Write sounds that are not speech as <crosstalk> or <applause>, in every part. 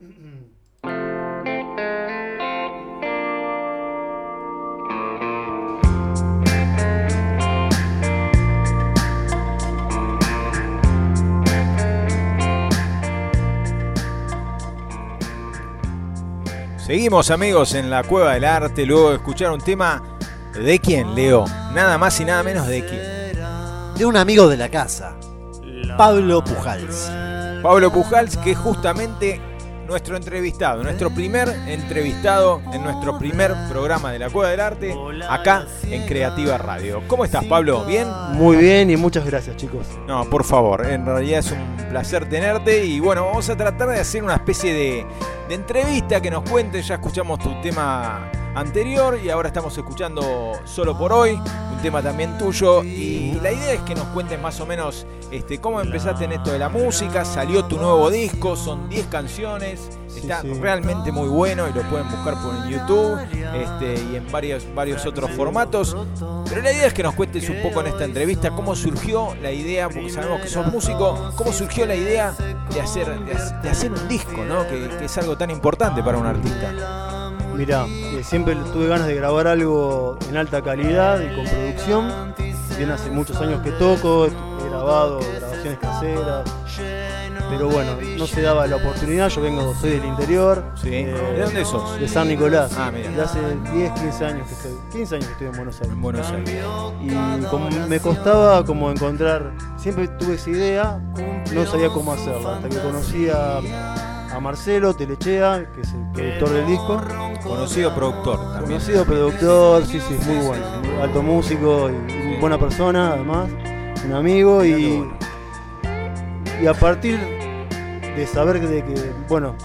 Seguimos amigos en la Cueva del Arte, luego de escuchar un tema de quién, Leo, nada más y nada menos de quién. De un amigo de la casa, Pablo Pujals. Pablo Pujals, que justamente nuestro entrevistado, nuestro primer entrevistado en nuestro primer programa de la Cueva del Arte, acá en Creativa Radio. ¿Cómo estás, Pablo? ¿Bien? Muy bien y muchas gracias, chicos. No, por favor, en realidad es un placer tenerte y bueno, vamos a tratar de hacer una especie de, de entrevista que nos cuente, ya escuchamos tu tema anterior y ahora estamos escuchando Solo por hoy, un tema también tuyo. Y la idea es que nos cuentes más o menos este, cómo empezaste en esto de la música, salió tu nuevo disco, son 10 canciones, está realmente muy bueno y lo pueden buscar por YouTube este, y en varios, varios otros formatos, pero la idea es que nos cuentes un poco en esta entrevista cómo surgió la idea, porque sabemos que sos músico, cómo surgió la idea de hacer, de, hacer un disco, ¿no? que, que es algo tan importante para un artista. Mirá, eh, siempre tuve ganas de grabar algo en alta calidad y con producción. Bien hace muchos años que toco, he grabado grabaciones caseras. Pero bueno, no se daba la oportunidad, yo vengo, soy del interior. Eh, ¿De dónde sos? De San Nicolás. Ah, mira. De hace 10, 15 años que estoy, 15 años que estoy en Buenos Aires. En Buenos Aires. Y como me costaba como encontrar, siempre tuve esa idea, no sabía cómo hacerla, hasta que conocí a a Marcelo Telechea, que es el productor del disco. Conocido productor también. Conocido productor, sí, sí, muy bueno. Alto músico y buena persona, además. Un amigo y. Y a partir de saber de que, bueno,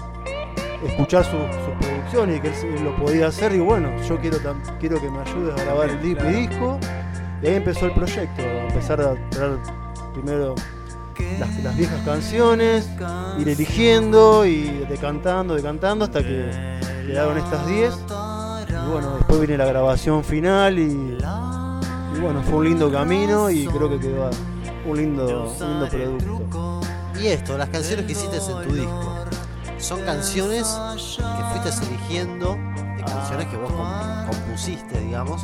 escuchar sus su producciones y que él lo podía hacer, y bueno, yo quiero, quiero que me ayudes a grabar el disco. Y ahí empezó el proyecto, a empezar a traer primero las, viejas canciones, ir eligiendo y decantando, decantando hasta que quedaron estas 10. Y bueno, después viene la grabación final y, bueno, fue un lindo camino y creo que quedó un lindo, lindo producto. Y esto, las canciones que hiciste en tu disco, son canciones que fuiste eligiendo de canciones que vos compusiste, digamos,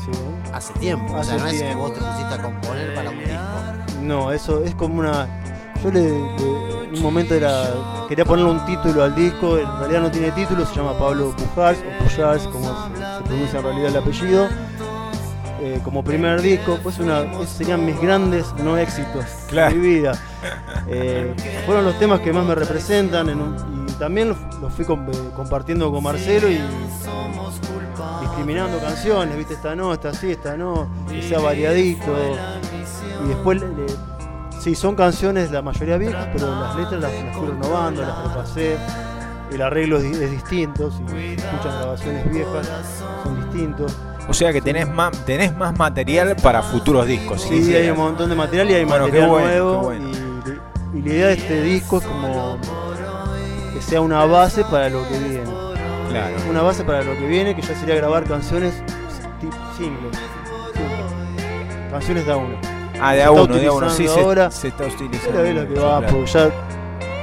hace tiempo. o sea, no es que vos te pusiste a componer para un disco. No, eso es como una yo le, un momento era quería ponerle un título al disco, en realidad no tiene título, se llama Pablo Pujals o Pujals, como se, pronuncia en realidad el apellido. Eh, como primer disco, pues una, esos serían mis grandes no éxitos de mi vida. Eh, fueron los temas que más me representan y también los, fui compartiendo con Marcelo y discriminando canciones, viste, esta no, esta sí, esta no, que sea variadito. Y después le, Sí, son canciones, la mayoría viejas, pero las letras las, fui renovando, las repasé. El arreglo es, distinto, si escuchan grabaciones viejas, son distintos. O sea que tenés más, tenés más material para futuros discos. Sí, hay un montón de material y hay material nuevo. Y, la idea de este disco es como que sea una base para lo que viene. Claro. Una base para lo que viene, que ya sería grabar canciones simples. Canciones de a uno. Ah, de a uno, de a uno, sí, ahora, se, está utilizando. Pero es lo que va, porque ya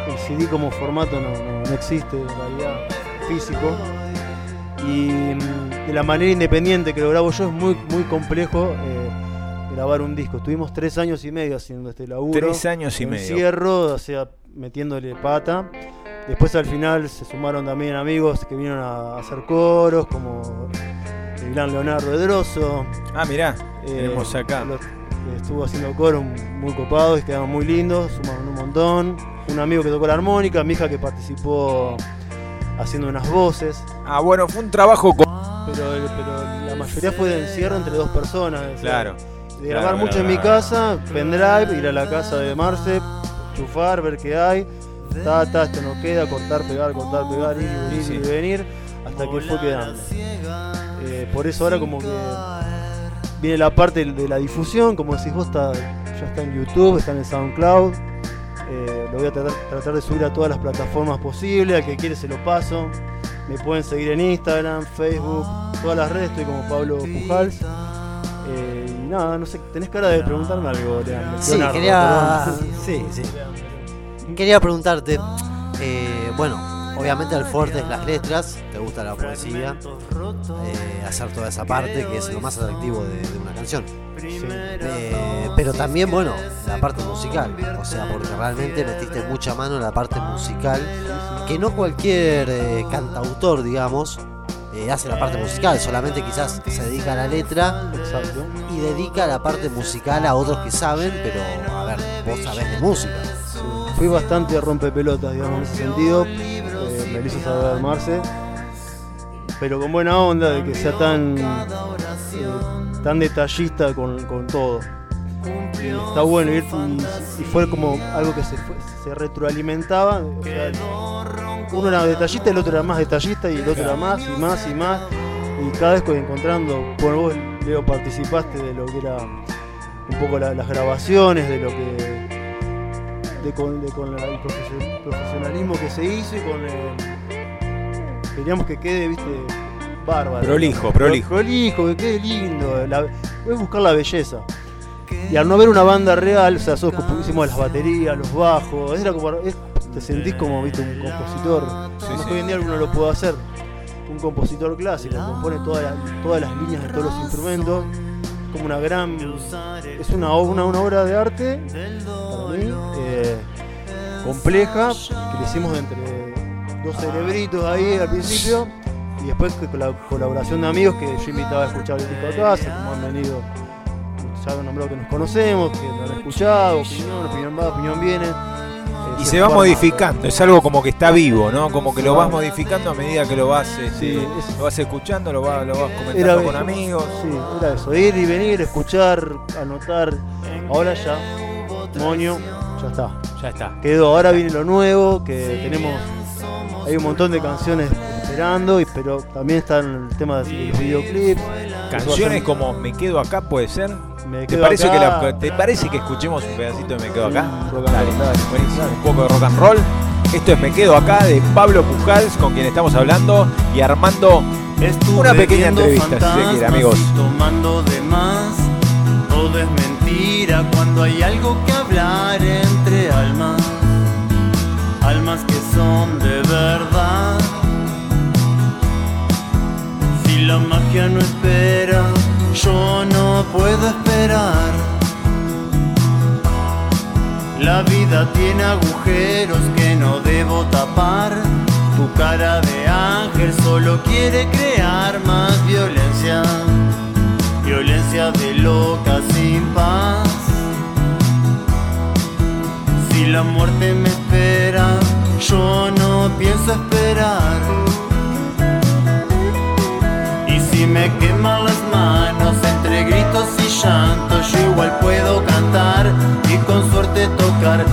el CD como formato no, no, existe en realidad físico. Y mm, de la manera independiente que lo grabo yo es muy, muy complejo eh, grabar un disco. Estuvimos tres años y medio haciendo este laburo. Tres años y medio. Encierro, o sea, metiéndole pata. Después al final se sumaron también amigos que vinieron a hacer coros, como el gran Leonardo Edroso. Ah, mirá, eh, tenemos acá estuvo haciendo coro muy copado y quedaron muy lindos, sumaron un montón. Un amigo que tocó la armónica, mi hija que participó haciendo unas voces. Ah, bueno, fue un trabajo con... pero, pero la mayoría fue de encierro entre dos personas. Claro. de grabar mucho en mi casa, pendrive, ir a la casa de Marce, chufar, ver qué hay. Ta, ta, esto no queda, cortar, pegar, cortar, pegar, ir y venir, y venir, hasta que fue quedando. Eh, por eso ahora como que viene la parte de la difusión, como decís vos, está, ya está en YouTube, está en el SoundCloud. Eh, lo voy a tratar, de subir a todas las plataformas posibles, al que quiere se lo paso. Me pueden seguir en Instagram, Facebook, todas las redes, estoy como Pablo Pujals. Eh, y nada, no sé, tenés cara de preguntarme algo, Leandro. Sí, quería, sí, sí. quería preguntarte, eh, bueno, obviamente el fuerte es las letras, te gusta la poesía, eh, hacer toda esa parte que es lo más atractivo de, de una canción. Eh, pero también, bueno, la parte musical, o sea, porque realmente metiste mucha mano en la parte musical, que no cualquier eh, cantautor, digamos, hace la parte musical, solamente quizás se dedica a la letra Exacto. y dedica la parte musical a otros que saben, pero a ver, vos sabés de música. Sí. Fui bastante rompepelotas, digamos, en ese sentido. Me lo hizo saber armarse. Pero con buena onda de que sea tan, eh, tan detallista con, con todo. Y está bueno y, y fue como algo que se, se retroalimentaba. uno era detallista, el otro era más detallista y el otro era más y más y más. Y cada vez que encontrando, bueno, vos Leo participaste de lo que era un poco la- las grabaciones, de lo que de con, con la- el profesionalismo que se hizo y con el, queríamos que quede, viste, bárbaro. Prolijo, prolijo. Prolijo, que quede lindo. La, es buscar la belleza. Y al no ver una banda real, o sea, nosotros pusimos las baterías, los bajos, era como, es- te sentís como, viste, un compositor. Sí, Además sí. que hoy en día alguno lo puede hacer. Un compositor clásico, compone todas las- todas las líneas de todos los instrumentos. Como una gran. Es una, una, una obra de arte, para mí, eh, compleja, que le hicimos entre dos cerebritos ahí al principio. Y después con la colaboración de amigos que yo invitaba a escuchar el disco a casa, como han venido, ya han nombrado que nos conocemos, que lo han escuchado, opinión, opinión va, opinión viene. Eh, Y se va modificando, es algo como que está vivo, ¿no? Como que lo vas modificando a medida que lo vas, este, Sí, es- lo vas escuchando, lo vas, lo vas comentando Era con amigos. Sí, era eso, ir y venir, escuchar, anotar. Ahora ya, moño, ya está. Ya está. Quedó, ahora viene lo nuevo, que tenemos, hay un montón de canciones esperando, y, pero también están el tema de los videoclips. Canciones como Me quedo acá puede ser. Me ¿Te quedo parece, que acá. la- ¿Te parece que escuchemos un pedacito de Me quedo acá? Mm, rock and Dale, roll, dale. buenísimo. Un poco de rock and roll. Esto es Me quedo acá de Pablo Pujals, con quien estamos hablando, y Armando Estuve Una pequeña entrevista, si se quiere, amigos. tomando de más. Todo es mentira cuando hay algo que hablar entre almas. Almas que son de verdad. Si la magia no espera, yo no puedo esperar. La vida tiene agujeros que no debo tapar. Tu cara de ángel solo quiere crear más violencia. De loca sin paz. Si la muerte me espera, yo no pienso esperar. Y si me queman las manos entre gritos y llantos, yo igual puedo cantar y con suerte tocar.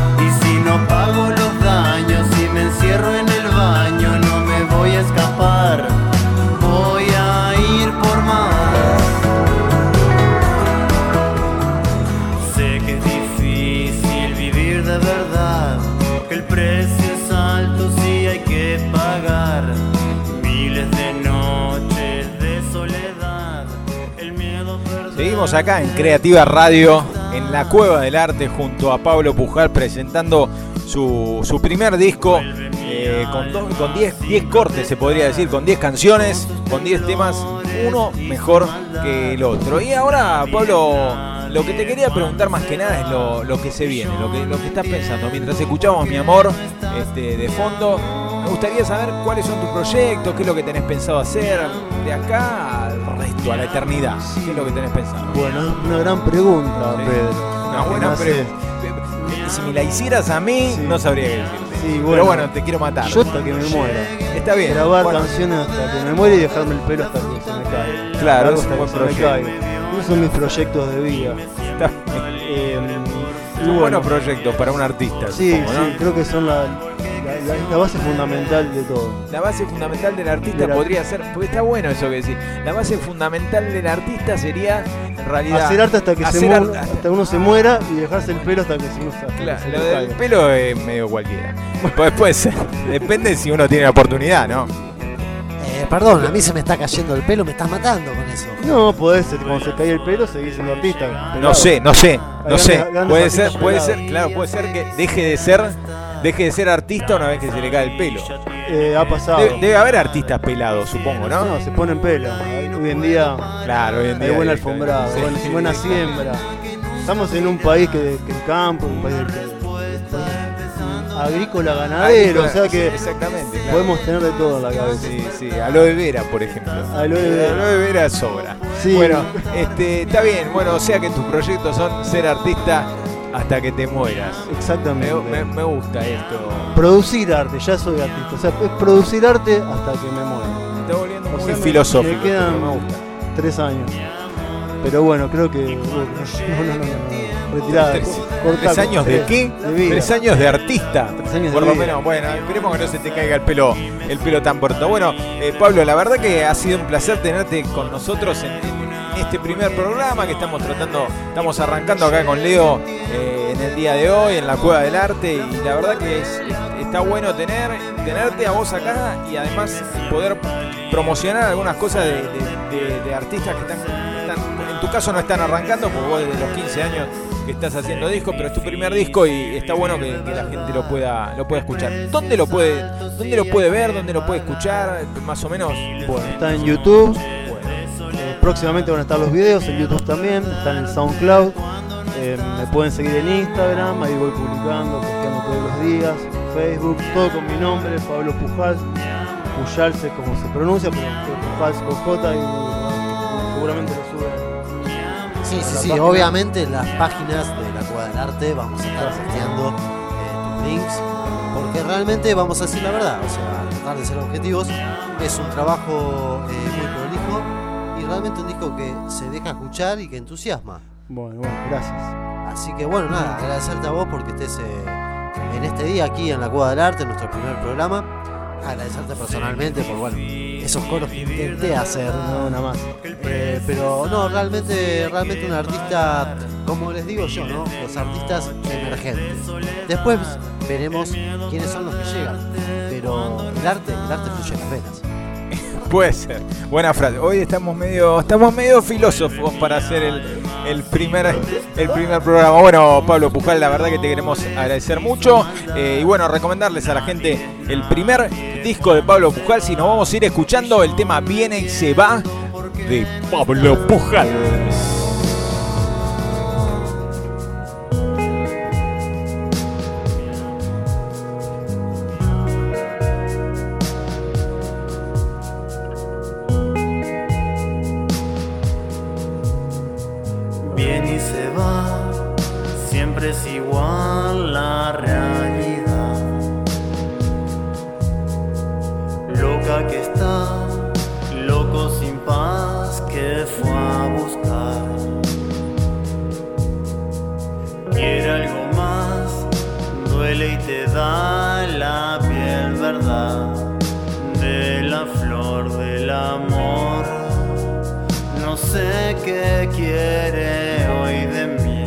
Acá en Creativa Radio, en la Cueva del Arte, junto a Pablo Pujal, presentando su, su primer disco eh, con do- con 10 10 cortes, se podría decir, con 10 canciones, con 10 temas, uno mejor que el otro. Y ahora, Pablo, lo que te quería preguntar más que nada es lo, lo que se viene, lo que, lo que estás pensando. Mientras escuchamos Mi Amor este, de fondo, me gustaría saber cuáles son tus proyectos, qué es lo que tenés pensado hacer de acá al resto, a la eternidad. ¿Qué es lo que tenés pensado? Bueno, una gran pregunta, Sí. Pedro. Una buena Me hace- pregunta. Si me la hicieras a mí, Sí. no sabría qué decirte. Sí, Pero bueno. te quiero matar. Yo hasta que me muera. Está bien. Grabar bueno, canciones hasta que me muera y dejarme el pelo hasta que se me caiga. Claro, hasta que se me caiga. Esos son mis proyectos de vida. está- Eh, y son bueno, buenos proyectos para un artista. Sí, supongo, ¿no? sí, creo que son la, la- base fundamental de todo. La base fundamental del artista podría ser, porque está bueno eso que decís, la base fundamental del artista sería, en realidad, Hacer arte hasta que se hasta uno se muera y dejarse el pelo hasta que se, que Claro, se lo del pelo es medio cualquiera. Pues puede ser, <laughs> depende si uno tiene la oportunidad, ¿no? Eh, perdón, a mí se me está cayendo el pelo, me estás matando con eso. No, podés, cuando se cae el pelo, seguir siendo artista. No sé, no sé, no sé. grandes Puede ser, puede ser, claro, puede ser que deje de ser, deje de ser artista una vez que se le cae el pelo. eh, ha pasado. Debe, haber artistas pelados, supongo, ¿no? No, se ponen pelo. Hoy en día. Claro, hoy en día. Hay buena alfombrada, buena, siembra. Estamos en un país que, que el campo, un país agrícola ganadero, o sea que exactamente, podemos tener de todo en la cabeza. Sí, sí, aloe vera, por ejemplo. Aloe vera. Aloe vera sobra. Sí. Bueno, este, está bien, bueno, o sea que tus proyectos son ser artista hasta que te mueras. Exactamente. Me, gusta esto. Producir arte, ya soy artista. O sea, es producir arte hasta que me muera. Me está volviendo muy filosófico. Me quedan me gusta. tres años. Pero bueno, creo que. No, no, no, no, Retirada. ¿Tres, años de qué? Tres años de artista. Tres años Por lo menos, bueno, esperemos que no se te caiga el pelo, el pelo tan pronto. Bueno, eh, Pablo, la verdad que ha sido un placer tenerte con nosotros en, este primer programa que estamos tratando, estamos arrancando acá con Leo eh, en el día de hoy, en la Cueva del Arte. Y la verdad que está bueno tener, tenerte a vos acá y además poder promocionar algunas cosas de, artistas que están en tu caso no están arrancando, porque vos desde los 15 años que estás haciendo disco, pero es tu primer disco y está bueno que, la gente lo pueda, lo pueda escuchar. ¿Dónde lo puede, dónde lo puede ver? ¿Dónde lo puede escuchar? Más o menos. Bueno, está en YouTube. Próximamente van a estar los videos en YouTube también, están en SoundCloud. Eh, me pueden seguir en Instagram, ahí voy publicando, posteando todos los días, Facebook, todo con mi nombre, Pablo Pujal, Pujalse como se pronuncia, pero Pujal con J y seguramente lo suben Sí, sí, sí. Obviamente las páginas de la Cueva del Arte vamos a estar sorteando eh, tus links. Porque realmente vamos a decir la verdad. O sea, tratar de ser objetivos. Es un trabajo eh, realmente un disco que se deja escuchar y que entusiasma. Bueno, bueno, gracias. Así que bueno, nada, agradecerte a vos porque estés eh, en este día aquí en la Cueva del Arte, nuestro primer programa agradecerte personalmente por bueno, esos coros que intenté hacer, no nada más. Eh, pero no, realmente, realmente un artista, como les digo yo, ¿no? Los artistas emergentes. Después veremos quiénes son los que llegan. Pero el arte, el arte fluye en las venas. Puede ser. Buena frase. Hoy estamos medio, estamos medio filósofos para hacer el, el primer, el primer programa. Bueno, Pablo Pujal, la verdad que te queremos agradecer mucho. Eh, y bueno, recomendarles a la gente el primer disco de Pablo Pujal. Si nos vamos a ir escuchando el tema Viene y se va de Pablo Pujal. te da la piel verdad de la flor del amor. No sé qué quiere hoy de mí,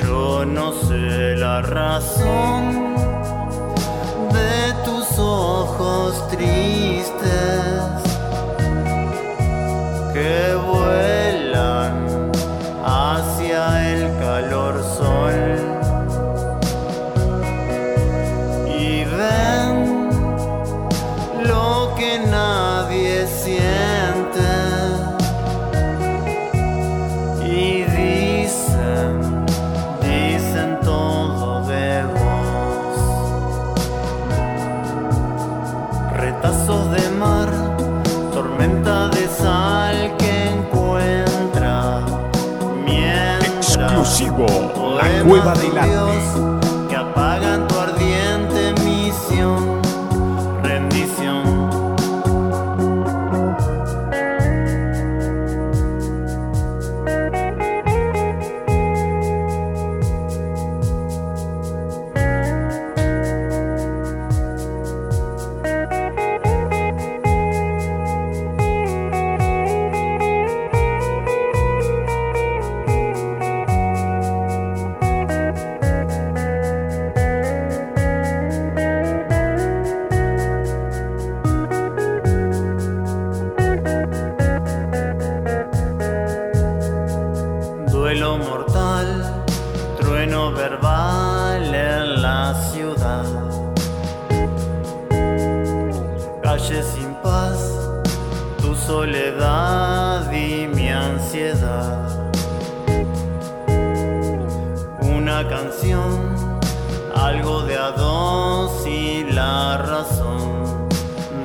yo no sé la razón de tus ojos tristes. la cueva del arte. Que apagan tu ardiente misión.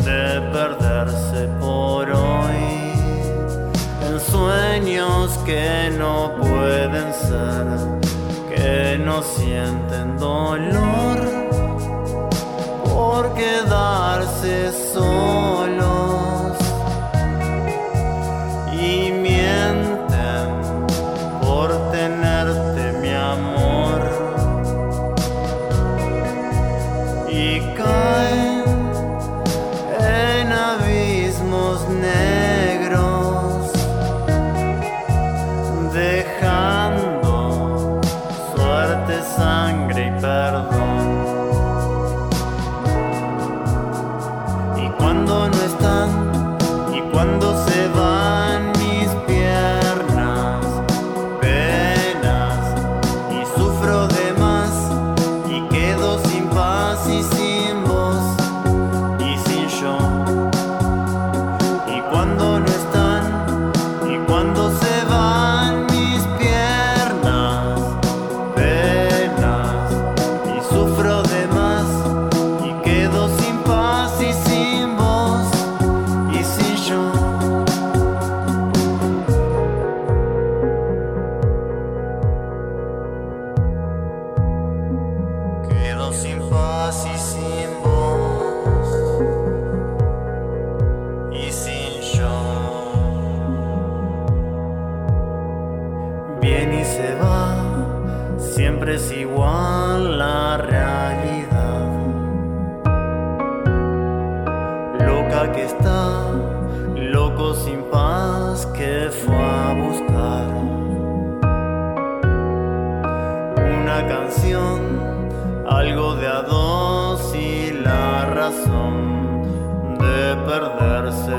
De perderse por hoy en sueños que no pueden ser, que no sienten dolor por quedarse solos Viene se va, siempre es igual la realidad. Loca que está, loco sin paz que fue a buscar una canción, algo de a dos y la razón de perderse